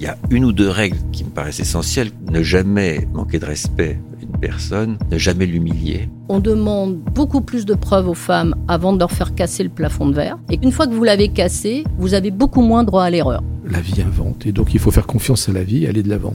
Il y a une ou deux règles qui me paraissent essentielles. Ne jamais manquer de respect à une personne, ne jamais l'humilier. On demande beaucoup plus de preuves aux femmes avant de leur faire casser le plafond de verre. Et une fois que vous l'avez cassé, vous avez beaucoup moins droit à l'erreur. La vie invente et donc il faut faire confiance à la vie et aller de l'avant.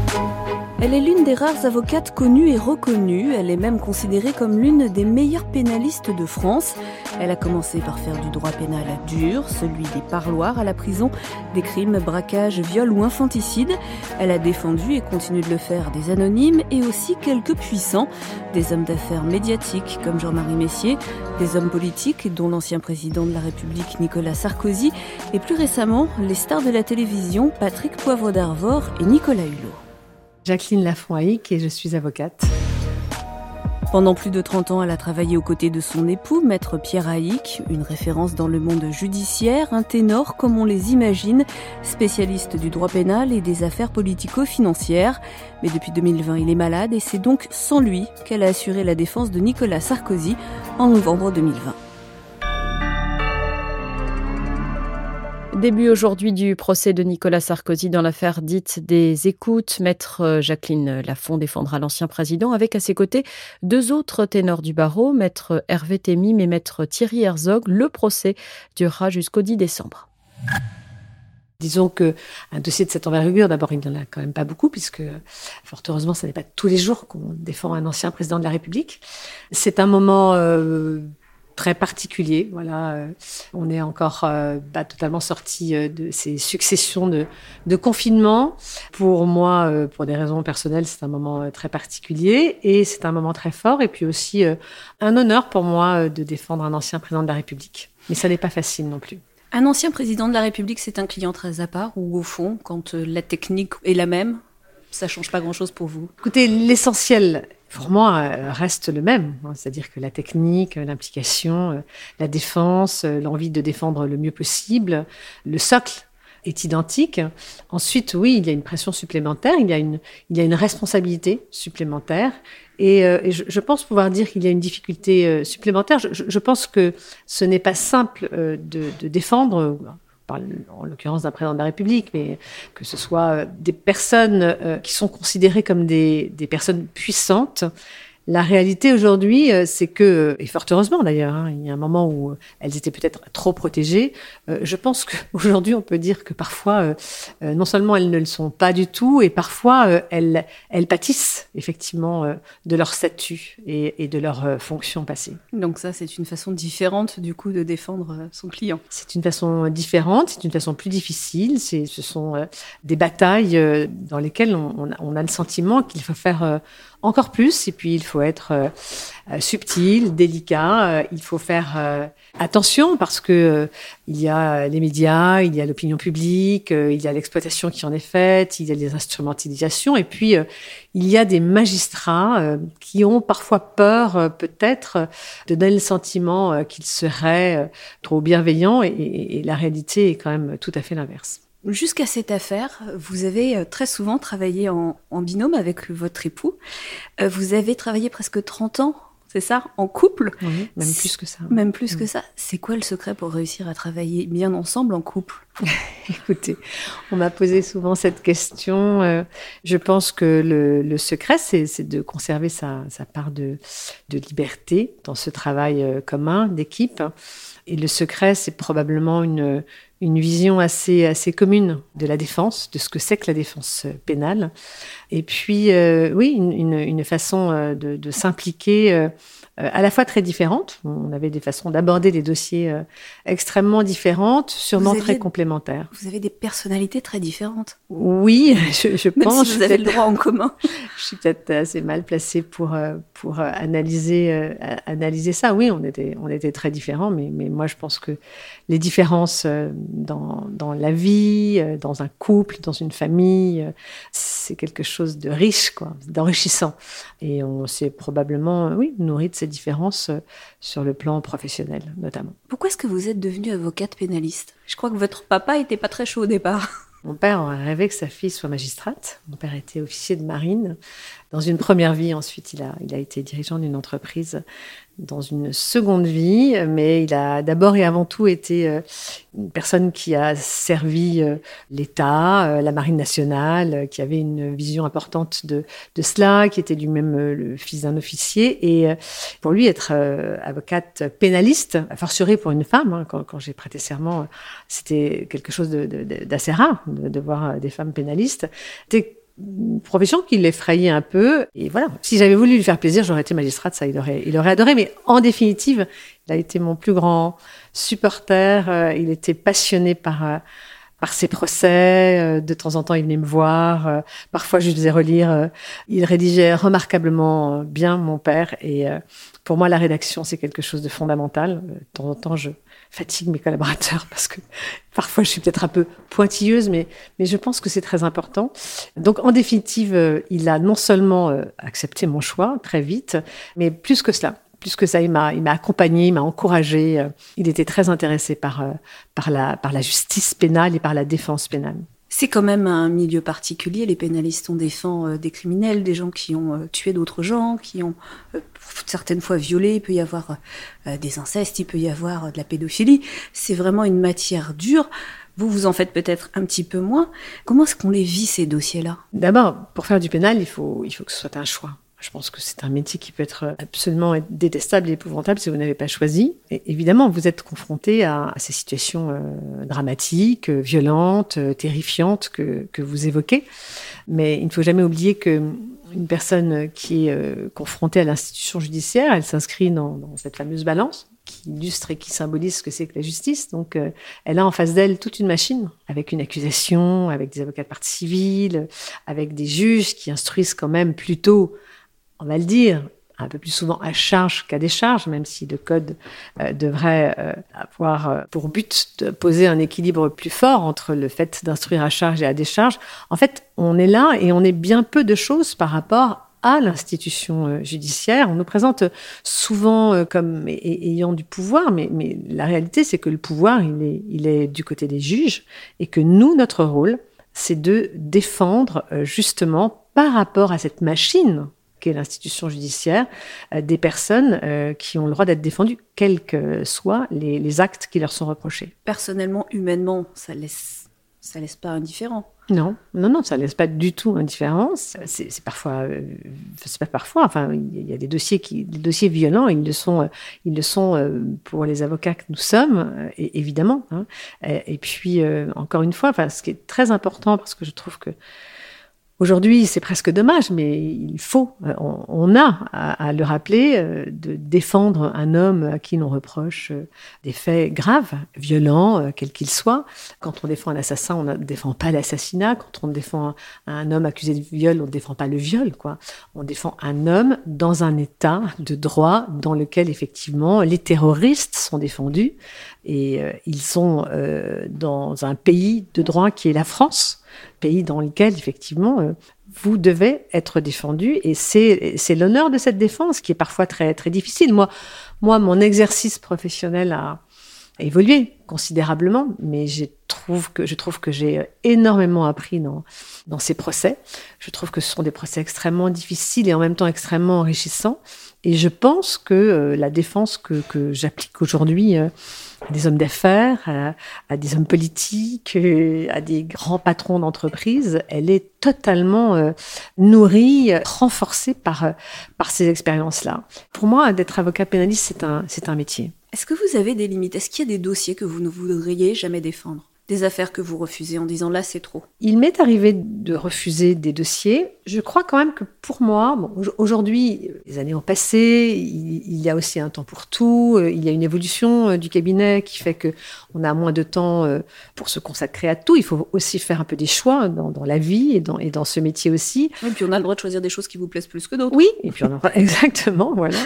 Elle est l'une des rares avocates connues et reconnues. Elle est même considérée comme l'une des meilleures pénalistes de France. Elle a commencé par faire du droit pénal dur, celui des parloirs à la prison, des crimes, braquages, viols ou infanticides. Elle a défendu et continue de le faire des anonymes et aussi quelques puissants, des hommes d'affaires médiatiques comme Jean-Marie Messier, des hommes politiques dont l'ancien président de la République Nicolas Sarkozy et plus récemment les stars de la télévision Patrick Poivre d'Arvor et Nicolas Hulot. Jacqueline lafont et je suis avocate. Pendant plus de 30 ans, elle a travaillé aux côtés de son époux, maître Pierre Haïk, une référence dans le monde judiciaire, un ténor comme on les imagine, spécialiste du droit pénal et des affaires politico-financières. Mais depuis 2020, il est malade et c'est donc sans lui qu'elle a assuré la défense de Nicolas Sarkozy en novembre 2020. Début aujourd'hui du procès de Nicolas Sarkozy dans l'affaire dite des écoutes. Maître euh, Jacqueline Lafont défendra l'ancien président avec à ses côtés deux autres ténors du barreau, maître Hervé Temim et maître Thierry Herzog. Le procès durera jusqu'au 10 décembre. Disons que un dossier de cette envergure, d'abord, il n'y en a quand même pas beaucoup, puisque fort heureusement, ce n'est pas tous les jours qu'on défend un ancien président de la République. C'est un moment euh, très particulier. Voilà, euh, on est encore euh, pas totalement sorti euh, de ces successions de, de confinement. Pour moi, pour des raisons personnelles, c'est un moment très particulier et c'est un moment très fort. Et puis aussi un honneur pour moi de défendre un ancien président de la République. Mais ça n'est pas facile non plus. Un ancien président de la République, c'est un client très à part ou au fond, quand la technique est la même, ça change pas grand-chose pour vous? Écoutez, l'essentiel pour moi, euh, reste le même. Hein. C'est-à-dire que la technique, euh, l'implication, euh, la défense, l'envie de défendre le mieux possible, le socle est identique. Ensuite, oui, il y a une pression supplémentaire, il y a une, il y a une responsabilité supplémentaire. Et, je, pense pouvoir dire qu'il y a une difficulté supplémentaire. Je, pense que ce n'est pas simple de, de défendre en l'occurrence d'un président de la République, mais que ce soit euh, des personnes euh, qui sont considérées comme des, des personnes puissantes la réalité aujourd'hui, euh, c'est que, et fort heureusement d'ailleurs, hein, il y a un moment où euh, elles étaient peut-être trop protégées. Euh, je pense qu'aujourd'hui, on peut dire que parfois, non seulement elles ne le sont pas du tout, et parfois elles, elles pâtissent effectivement de leur statut et, de leur fonction passée. Donc ça, c'est une façon différente du coup de défendre son client. C'est une façon différente, c'est une façon plus difficile. ce sont des batailles dans lesquelles on, on a le sentiment qu'il faut faire encore plus. Et puis, il faut être euh, euh, subtil, délicat. Euh, il faut faire attention parce que il y a les médias, il y a l'opinion publique, il y a l'exploitation qui en est faite, il y a les instrumentalisations. Et puis, il y a des magistrats qui ont parfois peur, peut-être, de donner le sentiment qu'ils seraient trop bienveillants. et la réalité est quand même tout à fait l'inverse. Jusqu'à cette affaire, vous avez euh, très souvent travaillé en, binôme avec votre époux. Euh, vous avez travaillé presque 30 ans, c'est ça, en couple Oui, même plus que ça. Même plus que ça. C'est quoi le secret pour réussir à travailler bien ensemble en couple? Écoutez, on m'a posé souvent cette question. Euh, je pense que le, secret, c'est de conserver sa, part de, de, liberté dans ce travail commun d'équipe. Et le secret, c'est probablement une, une vision assez, assez commune de la défense, de ce que c'est que la défense pénale. Et puis, euh, oui, une, une, façon euh, de, de s'impliquer euh, à la fois très différentes. On avait des façons d'aborder des dossiers euh, extrêmement différentes, sûrement très complémentaires. Vous avez des personnalités très différentes. Oui, je, je Même pense. Si vous avez le droit en commun. je suis peut-être assez mal placée pour euh, pour analyser analyser ça. Oui, on était on était très différents, mais mais moi je pense que les différences dans dans la vie, dans un couple, dans une famille c'est quelque chose de riche, quoi, d'enrichissant. Et on s'est probablement, oui, nourri de ces différences euh, sur le plan professionnel, notamment. Pourquoi est-ce que vous êtes devenue avocate pénaliste? Je crois que votre papa était pas très chaud au départ. Mon père aurait rêvé que sa fille soit magistrate. Mon père était officier de marine. Dans une première vie, ensuite, il a, il a été dirigeant d'une entreprise dans une seconde vie, mais il a d'abord et avant tout été euh, une personne qui a servi euh, l'État, euh, la Marine nationale, qui avait une vision importante de, de cela, qui était lui-même le fils d'un officier. Et pour lui, être avocate pénaliste, a fortiori pour une femme, hein, quand, quand j'ai prêté serment, c'était quelque chose d'assez rare de, voir des femmes pénalistes. Profession qui l'effrayait un peu. Et voilà, si j'avais voulu lui faire plaisir, j'aurais été magistrate, ça, il aurait, il aurait adoré. Mais en définitive, il a été mon plus grand supporter. Euh, il était passionné par, euh, par ses procès. Euh, de temps en temps, il venait me voir. Parfois, je lui faisais relire. Il rédigeait remarquablement bien, mon père. Et pour moi, la rédaction, c'est quelque chose de fondamental. De temps en temps, je, fatigue mes collaborateurs parce que parfois je suis peut-être un peu pointilleuse, mais, mais je pense que c'est très important. Donc en définitive, euh, il a non seulement euh, accepté mon choix très vite, mais plus que cela. Plus que ça, il m'a, il m'a accompagné, il m'a encouragé. Euh, il était très intéressé par, par, la, par la justice pénale et par la défense pénale. C'est quand même un milieu particulier. Les pénalistes, on défend des criminels, des gens qui ont tué d'autres gens, qui ont certaines fois violé, il peut y avoir euh, des incestes, il peut y avoir euh, de la pédophilie. C'est vraiment une matière dure. Vous, vous en faites peut-être un petit peu moins. Comment est-ce qu'on les vit, ces dossiers-là? D'abord, pour faire du pénal, il faut, il faut que ce soit un choix. Je pense que c'est un métier qui peut être absolument détestable et épouvantable si vous n'avez pas choisi. Évidemment, vous êtes confronté à, ces situations euh, dramatiques, violentes, terrifiantes que, que vous évoquez. Mais il ne faut jamais oublier que une personne qui est euh, confrontée à l'institution judiciaire, elle s'inscrit dans, cette fameuse balance qui illustre et qui symbolise ce que c'est que la justice. Donc, euh, elle a en face d'elle toute une machine, avec une accusation, avec des avocats de partie civile, avec des juges qui instruisent quand même plutôt, on va le dire, un peu plus souvent à charge qu'à décharge, même si le code euh, devrait euh, avoir euh, pour but de poser un équilibre plus fort entre le fait d'instruire à charge et à décharge. En fait, on est là et on est bien peu de choses par rapport à l'institution judiciaire. On nous présente souvent comme ayant du pouvoir, mais, la réalité, c'est que le pouvoir, il est du côté des juges et que nous, notre rôle, c'est de défendre justement par rapport à cette machine qu'est l'institution judiciaire, euh, des personnes euh, qui ont le droit d'être défendues, quels que soient les, actes qui leur sont reprochés. Personnellement, humainement, ça laisse, ça laisse pas indifférent. Non, non, non, ça laisse pas du tout indifférent. C'est parfois, euh, c'est pas parfois. Enfin, il y a des dossiers qui, des dossiers violents, ils le sont, ils le sont pour les avocats que nous sommes, évidemment. Hein. Et, puis, encore une fois, enfin, ce qui est très important, parce que je trouve que Aujourd'hui, c'est presque dommage, mais il faut, euh, on, a à, le rappeler, euh, de défendre un homme à qui l'on reproche euh, des faits graves, violents, quels qu'ils soient. Quand on défend un assassin, on ne défend pas l'assassinat. Quand on défend un, homme accusé de viol, on ne défend pas le viol, quoi. On défend un homme dans un état de droit dans lequel, effectivement, les terroristes sont défendus et ils sont dans un pays de droit qui est la France pays dans lequel, effectivement, euh, vous devez être défendu. Et c'est l'honneur de cette défense qui est parfois très, difficile. Moi, moi mon exercice professionnel a, évolué considérablement, mais je trouve que, je trouve que j'ai énormément appris dans, dans ces procès. Je trouve que ce sont des procès extrêmement difficiles et en même temps extrêmement enrichissants. Et je pense que euh, la défense que, que j'applique aujourd'hui euh, à des hommes d'affaires, à, des hommes politiques, euh, à des grands patrons d'entreprise, elle est totalement nourrie, renforcée par, par ces expériences-là. Pour moi, d'être avocat pénaliste, c'est un, c'est un métier. Est-ce que vous avez des limites? Est-ce qu'il y a des dossiers que vous ne voudriez jamais défendre? Des affaires que vous refusez en disant là c'est trop Il m'est arrivé de refuser des dossiers. Je crois quand même que pour moi, bon, aujourd'hui, les années ont passé, il, y a aussi un temps pour tout, euh, il y a une évolution euh, du cabinet qui fait que on a moins de temps euh, pour se consacrer à tout. Il faut aussi faire un peu des choix dans, la vie et dans, et dans ce métier aussi. Et puis on a le droit de choisir des choses qui vous plaisent plus que d'autres. Oui, et puis on a... exactement, voilà.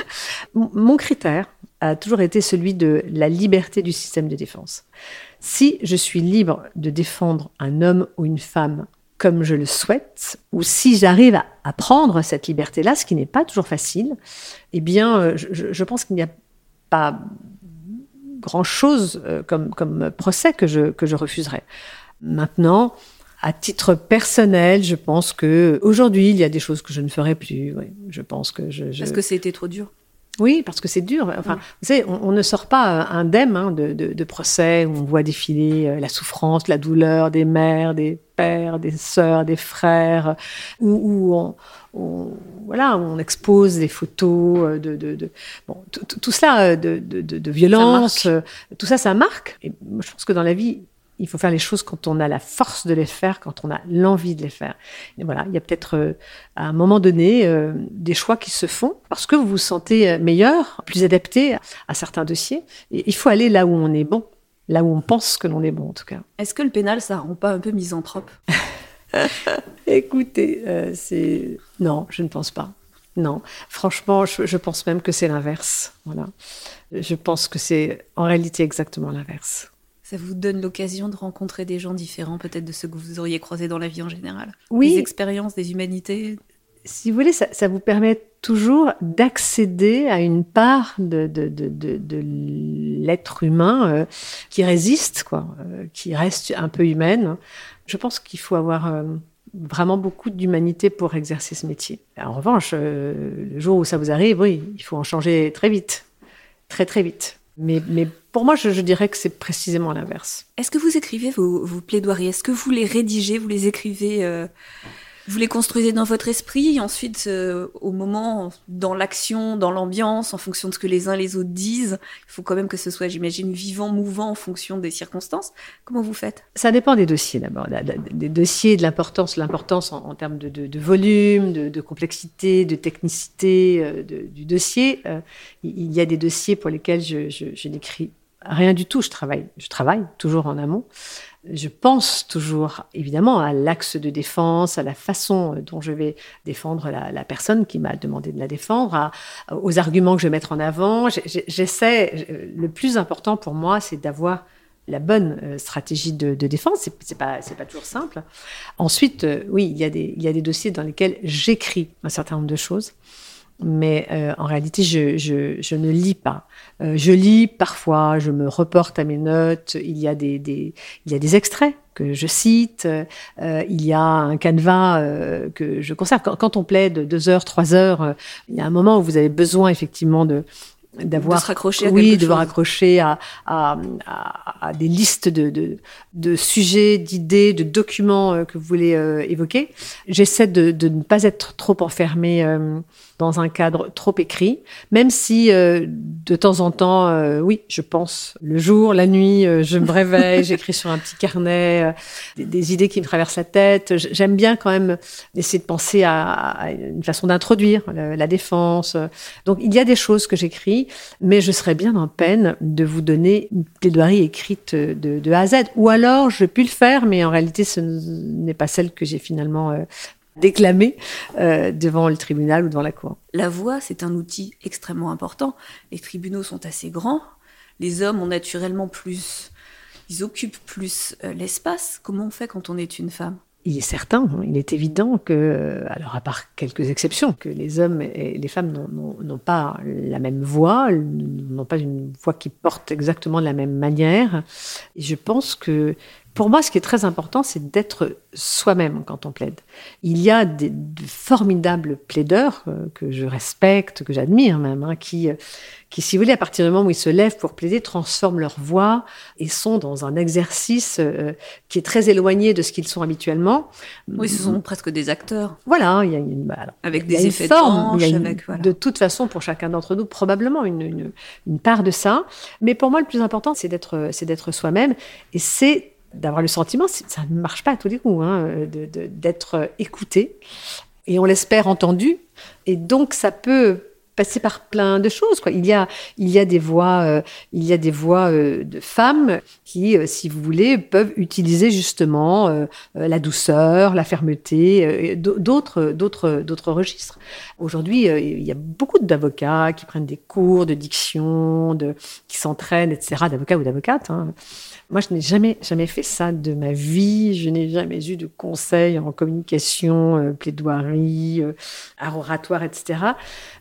Mon critère a toujours été celui de la liberté du système de défense. Si je suis libre de défendre un homme ou une femme comme je le souhaite, ou si j'arrive à, prendre cette liberté-là, ce qui n'est pas toujours facile, eh bien, euh, je, pense qu'il n'y a pas grand-chose euh, comme, procès que je, que je refuserais. Maintenant, à titre personnel, je pense que aujourd'hui, il y a des choses que je ne ferai plus. je pense que je. Est-ce que c'était trop dur oui, parce que c'est dur. Enfin, vous savez, on, ne sort pas euh, indemne hein, de, de, procès où on voit défiler euh, la souffrance, la douleur des mères, des pères, des sœurs, des frères, où, on, voilà, on expose des photos euh, de, de, bon, tout cela de, de, violence, tout ça, ça marque. Et je pense que dans la vie, il faut faire les choses quand on a la force de les faire, quand on a l'envie de les faire. Et voilà, il y a peut-être euh, à un moment donné euh, des choix qui se font parce que vous vous sentez euh, meilleur, plus adapté à, certains dossiers. Et il faut aller là où on est bon, là où on pense que l'on est bon en tout cas. Est-ce que le pénal, ça rend pas un peu misanthrope? Écoutez, c'est non, je ne pense pas. Non, franchement, je, je pense même que c'est l'inverse. Voilà, je pense que c'est en réalité exactement l'inverse. Ça vous donne l'occasion de rencontrer des gens différents, peut-être de ceux que vous auriez croisés dans la vie en général? Oui. Des expériences, des humanités? Si vous voulez, ça, vous permet toujours d'accéder à une part de, de, l'être humain euh, qui résiste, quoi, euh, qui reste un peu humaine. Je pense qu'il faut avoir euh, vraiment beaucoup d'humanité pour exercer ce métier. En revanche, le jour où ça vous arrive, oui, il faut en changer très vite, très très vite. Mais, pour moi, je, dirais que c'est précisément l'inverse. Est-ce que vous écrivez vos, vos plaidoiries? Est-ce que vous les rédigez Vous les écrivez euh, vous les construisez dans votre esprit, et ensuite, euh, au moment, dans l'action, dans l'ambiance, en fonction de ce que les uns les autres disent, il faut quand même que ce soit, j'imagine, vivant, mouvant en fonction des circonstances. Comment vous faites? Ça dépend des dossiers d'abord, des dossiers, de l'importance, l'importance en, termes de, volume, de, complexité, de technicité euh, du dossier. Euh, il y a des dossiers pour lesquels je, je n'écris rien du tout. Je travaille, je travaille toujours en amont je pense toujours évidemment à l'axe de défense, à la façon dont je vais défendre la, personne qui m'a demandé de la défendre, aux arguments que je vais mettre en avant. J'essaie, le plus important pour moi, c'est d'avoir la bonne euh, stratégie de, défense. C'est, c'est pas, pas toujours simple. Ensuite, euh, oui, il y, a des, il y a des dossiers dans lesquels j'écris un certain nombre de choses mais euh, en réalité, je, je, je, ne lis pas. Euh, je lis parfois, je me reporte à mes notes, il y a des, des il y a des extraits que je cite, euh, il y a un canevas euh, que je conserve. Quand, quand, on plaide deux heures, trois heures, euh, il y a un moment où vous avez besoin effectivement de d'avoir de raccrocher oui de raccrocher à, à, à, à, des listes de, de, de sujets d'idées de documents que vous voulez évoquer j'essaie de, de, ne pas être trop enfermé dans un cadre trop écrit, même si euh, de temps en temps, euh, oui, je pense le jour, la nuit, euh, je me réveille, j'écris sur un petit carnet des, idées qui me traversent la tête. J'aime bien quand même essayer de penser à, une façon d'introduire la, défense. Donc il y a des choses que j'écris, mais je serais bien en peine de vous donner une plaidoirie écrite de, de A à Z. Ou alors, je puis le faire, mais en réalité, ce n'est pas celle que j'ai finalement déclamer euh, devant le tribunal ou devant la cour. La voix, c'est un outil extrêmement important. Les tribunaux sont assez grands. Les hommes ont naturellement plus, ils occupent plus euh, l'espace. Comment on fait quand on est une femme? Il est certain, hein, il est évident que, alors à part quelques exceptions, que les hommes et les femmes n'ont pas la même voix, n'ont pas une voix qui porte exactement de la même manière. Et je pense que pour moi, ce qui est très important, c'est d'être soi-même quand on plaide. Il y a des, de formidables plaideurs euh, que je respecte, que j'admire même, hein, qui, euh, qui, si vous voulez, à partir du moment où ils se lèvent pour plaider, transforment leur voix et sont dans un exercice euh, qui est très éloigné de ce qu'ils sont habituellement. Oui, ce sont presque des acteurs. Voilà, il y a une, bah, avec des effets forme, de avec, De toute façon, pour chacun d'entre nous, probablement une, une, une part de ça. Mais pour moi, le plus important, c'est d'être, c'est d'être soi-même et c'est d'avoir le sentiment, ça ne marche pas à tous les coups, hein, d'être écouté et on l'espère entendu. Et donc ça peut passer par plein de choses. Quoi. Il y a, il y a des voix, euh, il y a des voix euh, de femmes qui, euh, si vous voulez, peuvent utiliser justement la douceur, la fermeté, d'autres, d'autres, d'autres registres. Aujourd'hui, il y a beaucoup d'avocats qui prennent des cours de diction, de, qui s'entraînent, etc., d'avocats ou d'avocates. Hein. Moi, je n'ai jamais, jamais fait ça de ma vie. Je n'ai jamais eu de conseils en communication, plaidoirie, oratoire, etc.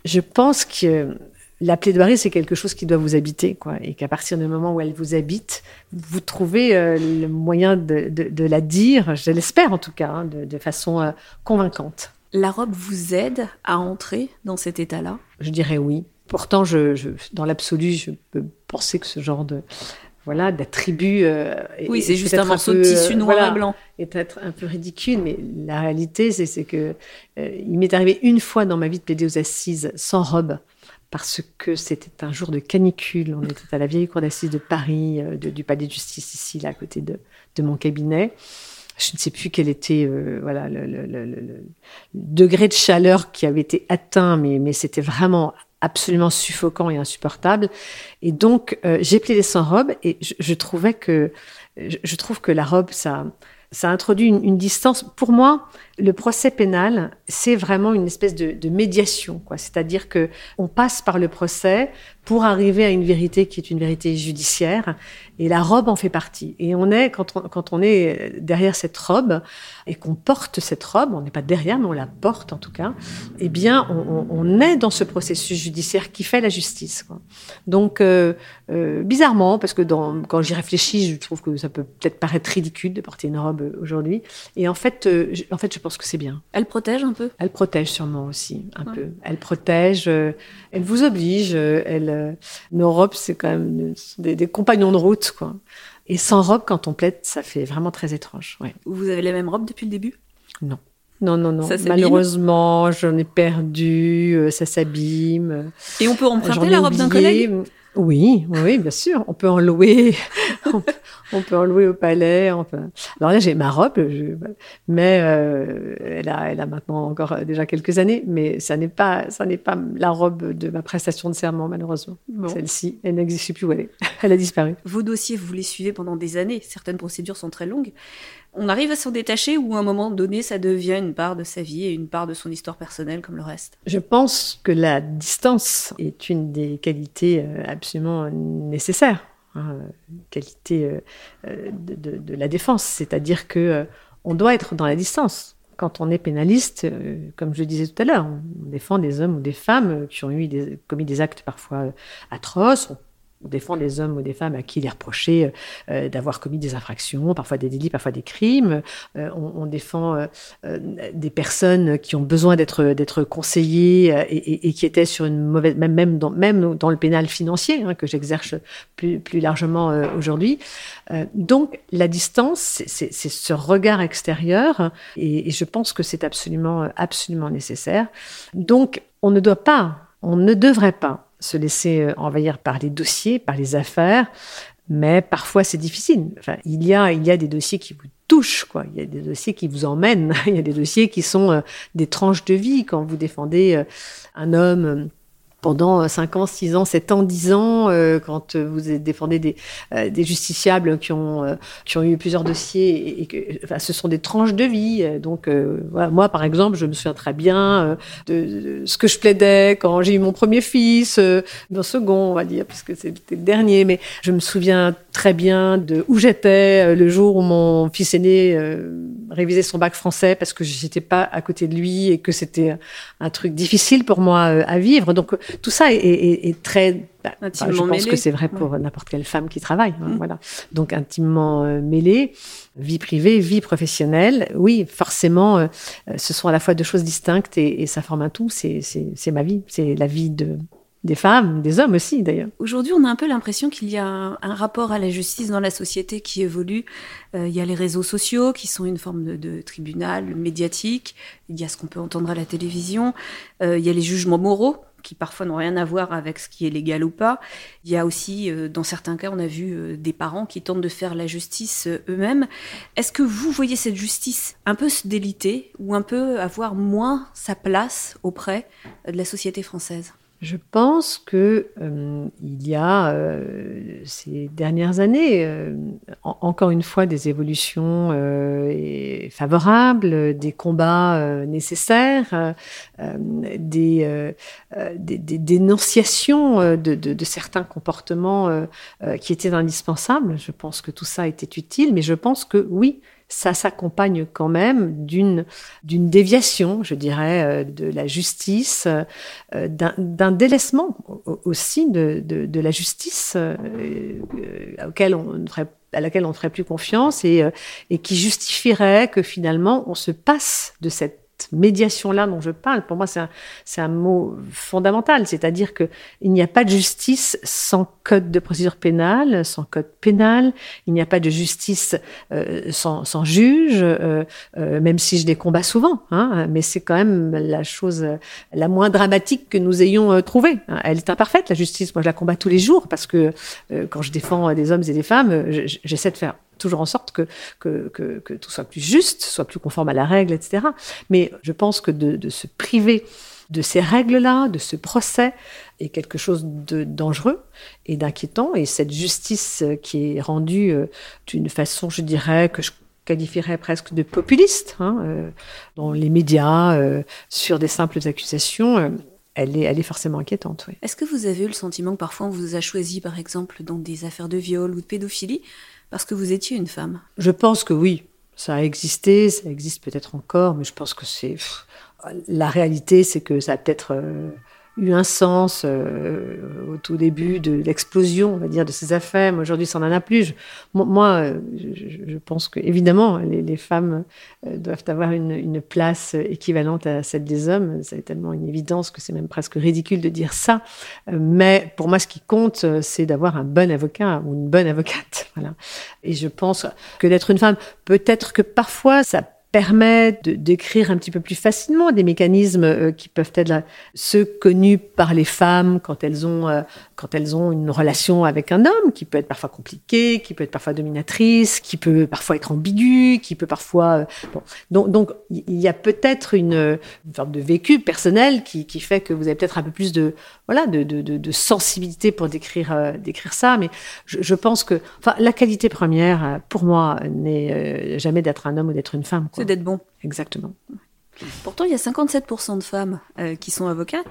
Je pense que la plaidoirie, c'est quelque chose qui doit vous habiter, quoi, et qu'à partir du moment où elle vous habite, vous trouvez euh, le moyen de, la dire, je l'espère en tout cas, hein, de, façon euh, convaincante. La robe vous aide à entrer dans cet état-là? Je dirais oui. Pourtant, je, dans l'absolu, je peux penser que ce genre de voilà d'attribut. Euh, oui, c'est juste un morceau de tissu noir et blanc. Est être un peu ridicule, mais la réalité, c'est que il m'est arrivé une fois dans ma vie de plaider aux assises sans robe parce que c'était un jour de canicule. On était à la vieille cour d'assises de Paris, euh, du palais de justice ici, là, à côté de, mon cabinet. Je ne sais plus quel était euh, voilà le, degré de chaleur qui avait été atteint, mais, mais c'était vraiment absolument suffocant et insupportable. Et donc, euh, j'ai plaidé sans robe et je, trouvais que je, trouve que la robe, ça, ça introduit une, distance. Pour moi, le procès pénal, c'est vraiment une espèce de, médiation, quoi. C'est-à-dire que on passe par le procès pour arriver à une vérité qui est une vérité judiciaire. Et la robe en fait partie. Et on est, quand on, est derrière cette robe et qu'on porte cette robe, on n'est pas derrière, mais on la porte en tout cas, eh bien, on, est dans ce processus judiciaire qui fait la justice. Quoi. Donc, euh, euh, bizarrement, parce que quand j'y réfléchis, je trouve que ça peut peut-être paraître ridicule de porter une robe aujourd'hui. Et en fait, euh, en fait, pense que c'est bien. Elle protège un peu? Elle protège sûrement aussi, un peu. Elle protège, euh, elle vous oblige, elle euh, nos robes, c'est quand même des, compagnons de route, quoi. Et sans robe, quand on plaide, ça fait vraiment très étrange. Vous avez les mêmes robes depuis le début? Non. Non, non, non. Malheureusement, j'en ai perdu, euh, ça s'abîme. Et on peut emprunter la robe d'un collègue? Oui, oui, bien sûr. On peut en louer. on, peut, en louer au palais. Alors là, j'ai ma robe, mais euh, elle, a, elle a maintenant encore déjà quelques années. Mais ça n'est pas, ça n'est pas la robe de ma prestation de serment, malheureusement. Celle-ci, elle n'existe plus où elle est. Elle a disparu. Vos dossiers, vous les suivez pendant des années. Certaines procédures sont très longues on arrive à s'en détacher ou à un moment donné, ça devient une part de sa vie et une part de son histoire personnelle comme le reste? Je pense que la distance est une des qualités euh, absolument nécessaires, hein, qualité euh, euh, de, la défense, c'est-à-dire que on doit être dans la distance. Quand on est pénaliste, comme je le disais tout à l'heure, on défend des hommes ou des femmes qui ont commis des actes parfois atroces, défend des hommes ou des femmes à qui il est reproché euh, d'avoir commis des infractions, parfois des délits, parfois des crimes. Euh, on, défend euh, des personnes qui ont besoin d'être conseillées et, qui étaient sur une mauvaise, même même dans, le pénal financier hein, que j'exerce plus largement aujourd'hui. donc la distance, c'est ce regard extérieur et, je pense que c'est absolument nécessaire. Donc on ne doit pas, on ne devrait pas se laisser euh, envahir par les dossiers, par les affaires, mais parfois c'est difficile. Enfin, il y a, il y a des dossiers qui vous touchent, quoi. Il y a des dossiers qui vous emmènent. Il y a des dossiers qui sont euh, des tranches de vie quand vous défendez euh, un homme pendant 5 ans, 6 ans, 7 ans, 10 ans, euh, quand vous défendez des, euh, justiciables qui ont, euh, qui ont eu plusieurs dossiers, ce sont des tranches de vie. Donc, moi, par exemple, je me souviens très bien de, ce que je plaidais quand j'ai eu mon premier fils, mon second, on va dire, puisque c'était le dernier, mais je me souviens très bien de où j'étais le jour où mon fils aîné révisait son bac français parce que j'étais pas à côté de lui et que c'était un truc difficile pour moi à vivre. Donc, tout ça est, très bah, bah, je pense que c'est vrai pour n'importe quelle femme qui travaille. Hein, mm. Voilà. Donc intimement euh, mêlée, vie privée, vie professionnelle. Oui, forcément, euh, ce sont à la fois deux choses distinctes et, ça forme un tout. C'est ma vie, c'est la vie de, des femmes, des hommes aussi d'ailleurs. Aujourd'hui, on a un peu l'impression qu'il y a un, rapport à la justice dans la société qui évolue. Euh, il y a les réseaux sociaux qui sont une forme de, tribunal médiatique. Il y a ce qu'on peut entendre à la télévision. il y a les jugements moraux qui parfois n'ont rien à voir avec ce qui est légal ou pas. Il y a aussi, euh, dans certains cas, on a vu euh, des parents qui tentent de faire la justice euh, eux-mêmes. Est-ce que vous voyez cette justice un peu se déliter ou un peu avoir moins sa place auprès de la société française? Je pense que euh, il y a euh, ces dernières années, euh, encore une fois, des évolutions favorables, des combats nécessaires, des, dénonciations de, certains comportements qui étaient indispensables. Je pense que tout ça était utile, mais je pense que oui, ça s'accompagne quand même d'une d'une déviation, je dirais, euh, de la justice, euh, d'un délaissement aussi de, de, la justice euh, à laquelle on ne ferait plus confiance et qui justifierait que finalement on se passe de cette médiation-là dont je parle, pour moi, c'est un, un, mot fondamental. C'est-à-dire qu'il n'y a pas de justice sans code de procédure pénale, sans code pénal. Il n'y a pas de justice euh, sans, sans, juge, euh, euh, même si je les combats souvent. Hein, mais c'est quand même la chose la moins dramatique que nous ayons euh, trouvée. Elle est imparfaite, la justice. Moi, je la combats tous les jours parce que euh, quand je défends des hommes et des femmes, j'essaie de faire toujours en sorte que, que, que, tout soit plus juste, soit plus conforme à la règle, etc. Mais je pense que de, se priver de ces règles-là, de ce procès, est quelque chose de dangereux et d'inquiétant. Et cette justice qui est rendue euh, d'une façon, je dirais, que je qualifierais presque de populiste, hein, euh, dans les médias, euh, sur des simples accusations, elle est, elle est forcément inquiétante. Est-ce que vous avez eu le sentiment que parfois on vous a choisi, par exemple, dans des affaires de viol ou de pédophilie, parce que vous étiez une femme Je pense que oui. Ça a existé, ça existe peut-être encore, mais je pense que c'est. La réalité, c'est que ça a peut-être. Euh, eu un sens euh, au tout début de l'explosion, on va dire, de ces affaires. Aujourd'hui, ça n'en a plus. Moi, je, je, pense que évidemment, les, les femmes euh, doivent avoir une, une, place équivalente à celle des hommes. C'est tellement une évidence que c'est même presque ridicule de dire ça. Euh, mais pour moi, ce qui compte, c'est d'avoir un bon avocat ou une bonne avocate. Voilà. Et je pense que d'être une femme, peut-être que parfois, ça permet de d'écrire un petit peu plus facilement des mécanismes euh, qui peuvent être ceux connus par les femmes quand elles ont euh, quand elles ont une relation avec un homme qui peut être parfois compliquée, qui peut être parfois dominatrice, qui peut parfois être ambiguë, qui peut parfois euh, bon. donc donc il y a peut-être une, forme de vécu personnel qui, qui fait que vous avez peut-être un peu plus de voilà de, de, de, sensibilité pour décrire décrire ça. Mais je, je, pense que enfin la qualité première pour moi n'est jamais d'être un homme ou d'être une femme d'être bon. Exactement. Pourtant, il y a 57% de femmes euh, qui sont avocates.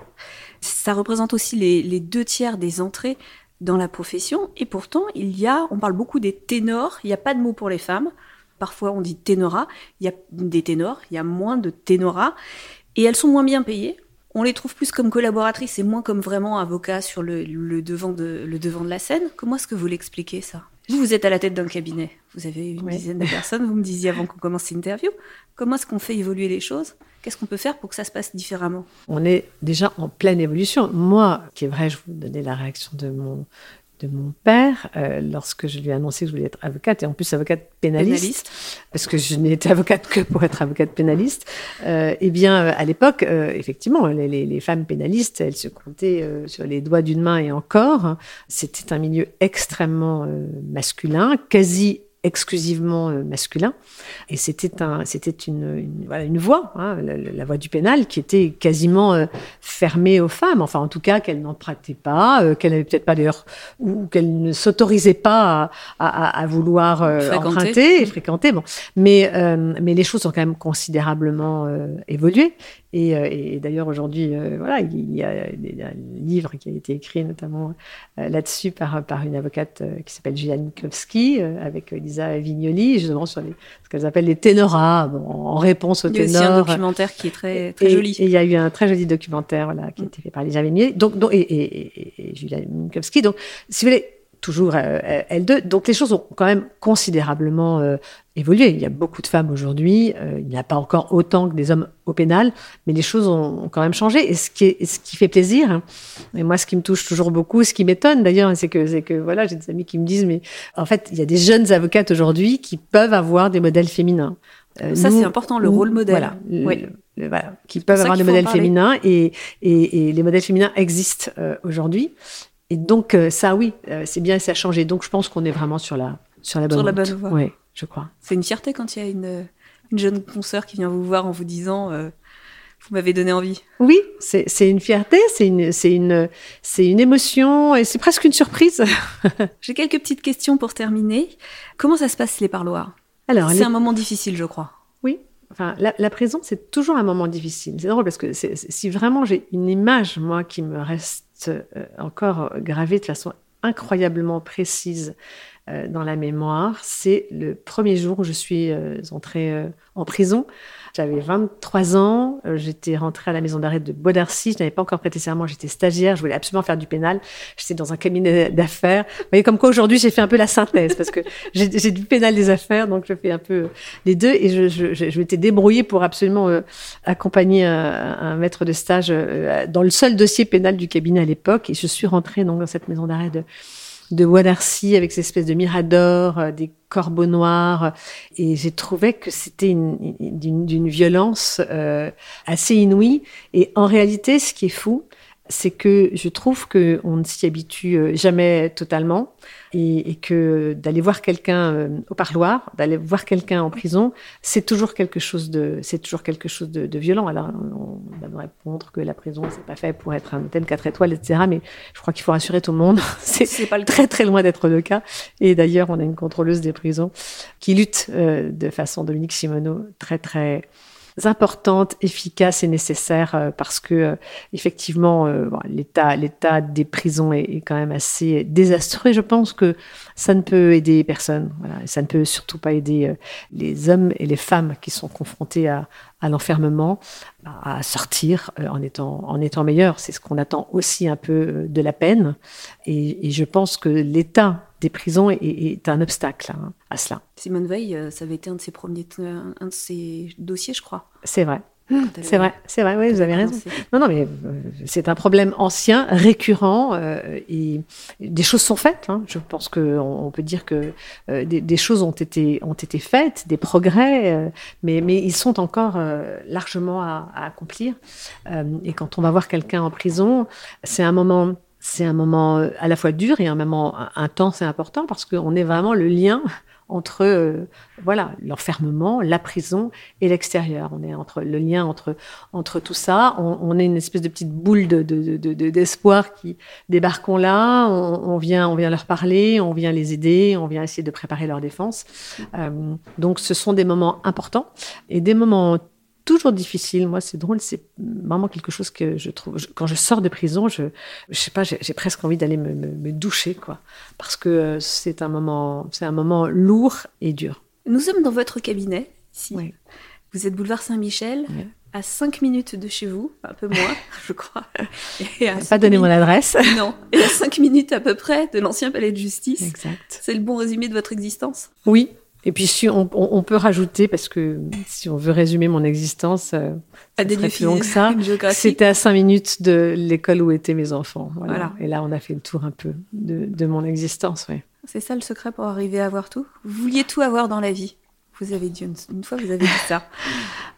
Ça représente aussi les, les, deux tiers des entrées dans la profession. Et pourtant, il y a, on parle beaucoup des ténors. Il n'y a pas de mot pour les femmes. Parfois, on dit ténora. Il y a des ténors. Il y a moins de ténoras. Et elles sont moins bien payées. On les trouve plus comme collaboratrices et moins comme vraiment avocats sur le, le devant, de, le devant de la scène. Comment est-ce que vous l'expliquez, ça? Vous, vous êtes à la tête d'un cabinet, vous avez une oui. dizaine de personnes, vous me disiez avant qu'on commence l'interview. Comment est-ce qu'on fait évoluer les choses? Qu'est-ce qu'on peut faire pour que ça se passe différemment? On est déjà en pleine évolution. Moi, qui est vrai, je vous donnais la réaction de mon de mon père euh, lorsque je lui ai annoncé que je voulais être avocate et en plus avocate pénaliste, pénaliste. parce que je n'ai été avocate que pour être avocate pénaliste. Euh, eh bien, euh, à l'époque, euh, effectivement, les, les, les, femmes pénalistes, elles se comptaient euh, sur les doigts d'une main et encore. C'était un milieu extrêmement euh, masculin, quasi exclusivement euh, masculin. Et c'était un, c'était une, une, voilà, une voie, hein, la, la, voie du pénal, qui était quasiment euh, fermée aux femmes. Enfin, en tout cas, qu'elle n'en pratiquait pas, euh, qu'elle n'avait peut-être pas d'ailleurs, ou qu'elle ne s'autorisait pas à, à, à vouloir euh, emprunter et fréquenter. Bon, mais euh, mais les choses ont quand même considérablement évolué. Et, et d'ailleurs aujourd'hui, voilà, il y a livre qui a été écrit notamment là-dessus par par une avocate qui s'appelle Julia Nikowski avec Lisa Vignoli, justement sur les, ce qu'elles appellent les ténoras, bon, en réponse aux ténors. Il y a aussi un documentaire qui est très, très et, joli. Et il y a eu un très joli documentaire voilà, qui a été fait par Lisa Vignoli donc, donc, et, et, et. Donc, si vous voulez, toujours euh, L2. Donc les choses ont quand même considérablement euh, évolué. Il y a beaucoup de femmes aujourd'hui. Euh, il n'y a pas encore autant que des hommes au pénal, mais les choses ont, quand même changé. Et ce qui, est, ce qui fait plaisir, hein, et moi ce qui me touche toujours beaucoup, ce qui m'étonne d'ailleurs, c'est que, c'est que voilà, j'ai des amis qui me disent, mais en fait, il y a des jeunes avocates aujourd'hui qui peuvent avoir des modèles féminins. Euh, ça, c'est important, le rôle modèle. Voilà, oui. le, voilà qui peuvent avoir des modèles féminins et, et, et, les modèles féminins existent euh, aujourd'hui. Et donc, euh, ça, oui, euh, c'est bien, ça a changé. Donc, je pense qu'on est vraiment sur la, sur la bonne, sur la bonne voie. Oui, je crois. C'est une fierté quand il y a une, une jeune consoeur qui vient vous voir en vous disant euh, Vous m'avez donné envie. Oui, c'est une fierté, c'est une, une, une émotion et c'est presque une surprise. J'ai quelques petites questions pour terminer. Comment ça se passe les parloirs? Alors, c'est un moment difficile, je crois. Oui. Enfin, la, prison, c'est toujours un moment difficile. C'est drôle parce que si vraiment j'ai une image, moi, qui me reste encore gravée de façon incroyablement précise euh, dans la mémoire, c'est le premier jour où je suis euh, entrée en prison. J'avais 23 ans, euh, j'étais rentrée à la maison d'arrêt de Bois-d'Arcy, je n'avais pas encore prêté serment, j'étais stagiaire, je voulais absolument faire du pénal. J'étais dans un cabinet d'affaires. Vous voyez, comme quoi aujourd'hui, j'ai fait un peu la synthèse, parce que j'ai du pénal des affaires, donc je fais un peu les deux. Et je, je, je, m'étais débrouillée pour absolument euh, accompagner un, un, maître de stage euh, dans le seul dossier pénal du cabinet à l'époque. Et je suis rentrée donc dans cette maison d'arrêt de de Bois avec ces espèces de miradors, euh, des corbeaux noirs. Et j'ai trouvé que c'était d'une violence euh, assez inouïe. Et en réalité, ce qui est fou, c'est que je trouve qu'on ne s'y habitue euh, jamais totalement et, que d'aller voir quelqu'un euh, au parloir, d'aller voir quelqu'un en prison, c'est toujours quelque chose de, c'est toujours quelque chose de, violent. Alors, on va me répondre que la prison, c'est pas fait pour être un hôtel 4 étoiles, etc. Mais je crois qu'il faut rassurer tout le monde. c'est pas très, très loin d'être le cas. Et d'ailleurs, on a une contrôleuse des prisons qui lutte euh, de façon, Dominique Simoneau, très, très, importantes, efficaces et nécessaires euh, parce que euh, effectivement euh, l'état l'état des prisons est, quand même assez désastreux. Je pense que ça ne peut aider personne. Voilà, ça ne peut surtout pas aider les hommes et les femmes qui sont confrontés à, à l'enfermement à sortir en étant en étant meilleurs. C'est ce qu'on attend aussi un peu de la peine. Et, et je pense que l'État des prisons est, un obstacle hein, à cela. Simone Veil, euh, ça avait été un de ses premiers, un de ses dossiers, je crois. C'est vrai. C'est vrai, c'est vrai, oui, vous avez raison. Non, non, mais euh, c'est un problème ancien, récurrent, euh, et des choses sont faites. Hein. Je pense qu'on on peut dire que des, choses ont été, ont été faites, des progrès, mais, mais ils sont encore largement à, à accomplir. et quand on va voir quelqu'un en prison, c'est un moment c'est un moment euh, à la fois dur et un moment intense et important parce qu'on est vraiment le lien entre euh, voilà l'enfermement, la prison et l'extérieur. On est entre le lien entre entre tout ça. On, est une espèce de petite boule de, d'espoir qui débarquons là. On, vient on vient leur parler, on vient les aider, on vient essayer de préparer leur défense. Euh, donc ce sont des moments importants et des moments toujours difficile. Moi, c'est drôle, c'est vraiment quelque chose que je trouve. quand je sors de prison, je, je sais pas, j'ai presque envie d'aller me, me, doucher, quoi, parce que euh, c'est un moment, c'est un moment lourd et dur. Nous sommes dans votre cabinet ici. Vous êtes boulevard Saint-Michel. À 5 minutes de chez vous, un peu moins, je crois. Et pas donné mon adresse. Non. Et à 5 minutes à peu près de l'ancien palais de justice. Exact. C'est le bon résumé de votre existence? Oui, et puis si on, peut rajouter, parce que si on veut résumer mon existence, euh, à des plus long que ça. C'était à cinq minutes de l'école où étaient mes enfants. Voilà. Et là, on a fait le tour un peu de, mon existence. Ouais. C'est ça le secret pour arriver à avoir tout? Vous vouliez tout avoir dans la vie. Vous avez dit une, fois, vous avez dit ça.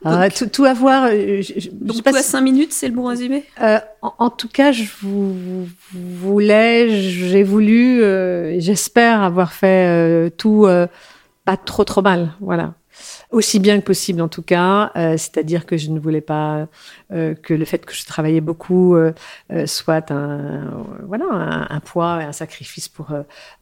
Ah, tout, avoir. Euh, donc tout à cinq minutes, c'est le bon résumé? Euh, en, tout cas, je vous, voulais, j'ai voulu, j'espère avoir fait tout pas trop trop mal, voilà. Aussi bien que possible en tout cas, euh, c'est-à-dire que je ne voulais pas euh, que le fait que je travaillais beaucoup euh, soit un voilà un, poids et un sacrifice pour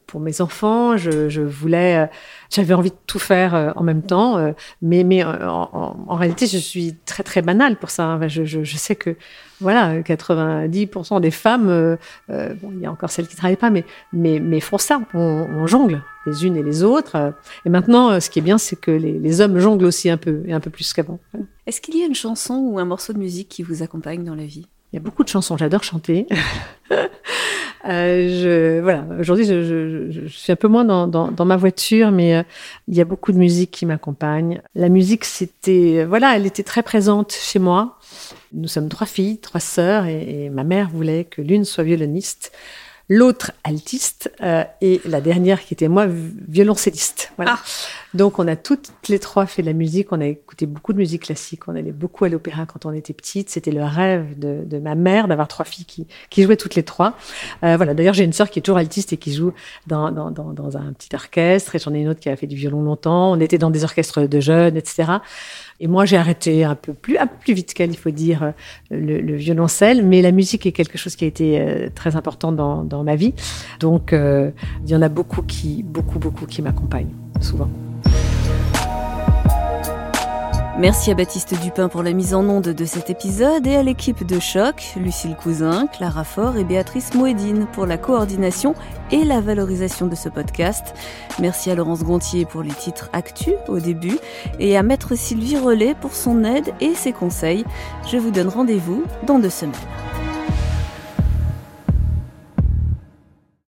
pour mes enfants. Je, je voulais, j'avais envie de tout faire en même temps, mais mais en, en, réalité je suis très très banale pour ça. Je, je, je sais que voilà, 90% des femmes, euh, euh, bon, il y a encore celles qui travaillent pas, mais, mais, mais font ça, on, jongle les unes et les autres. Et maintenant, euh, ce qui est bien, c'est que les, les, hommes jonglent aussi un peu, et un peu plus qu'avant. Est-ce qu'il y a une chanson ou un morceau de musique qui vous accompagne dans la vie? Il y a beaucoup de chansons, j'adore chanter. je, voilà, aujourd'hui, je, je, je, suis un peu moins dans, dans, dans ma voiture, mais il y a beaucoup de musique qui m'accompagne. La musique, c'était, voilà, elle était très présente chez moi. Nous sommes trois filles, trois sœurs, et, ma mère voulait que l'une soit violoniste, l'autre altiste, euh, et la dernière qui était moi violoncelliste. Voilà. Ah. Donc on a toutes les trois fait de la musique, on a écouté beaucoup de musique classique, on allait beaucoup à l'opéra quand on était petite. C'était le rêve de, ma mère d'avoir trois filles qui, jouaient toutes les trois. Euh, voilà. D'ailleurs, j'ai une sœur qui est toujours altiste et qui joue dans, un petit orchestre, et j'en ai une autre qui a fait du violon longtemps. On était dans des orchestres de jeunes, etc. Et moi, j'ai arrêté un peu plus, vite qu'elle, il faut dire, le, le, violoncelle. Mais la musique est quelque chose qui a été euh, très important dans, dans ma vie. Donc, euh, il y en a beaucoup qui, beaucoup, beaucoup qui m'accompagnent, Merci à Baptiste Dupin pour la mise en onde de cet épisode et à l'équipe de Choc, Lucille Cousin, Clara Faure et Béatrice Moedine pour la coordination et la valorisation de ce podcast. Merci à Laurence Gontier pour les titres actus au début et à Maître Sylvie Relais pour son aide et ses conseils. Je vous donne rendez-vous dans deux semaines.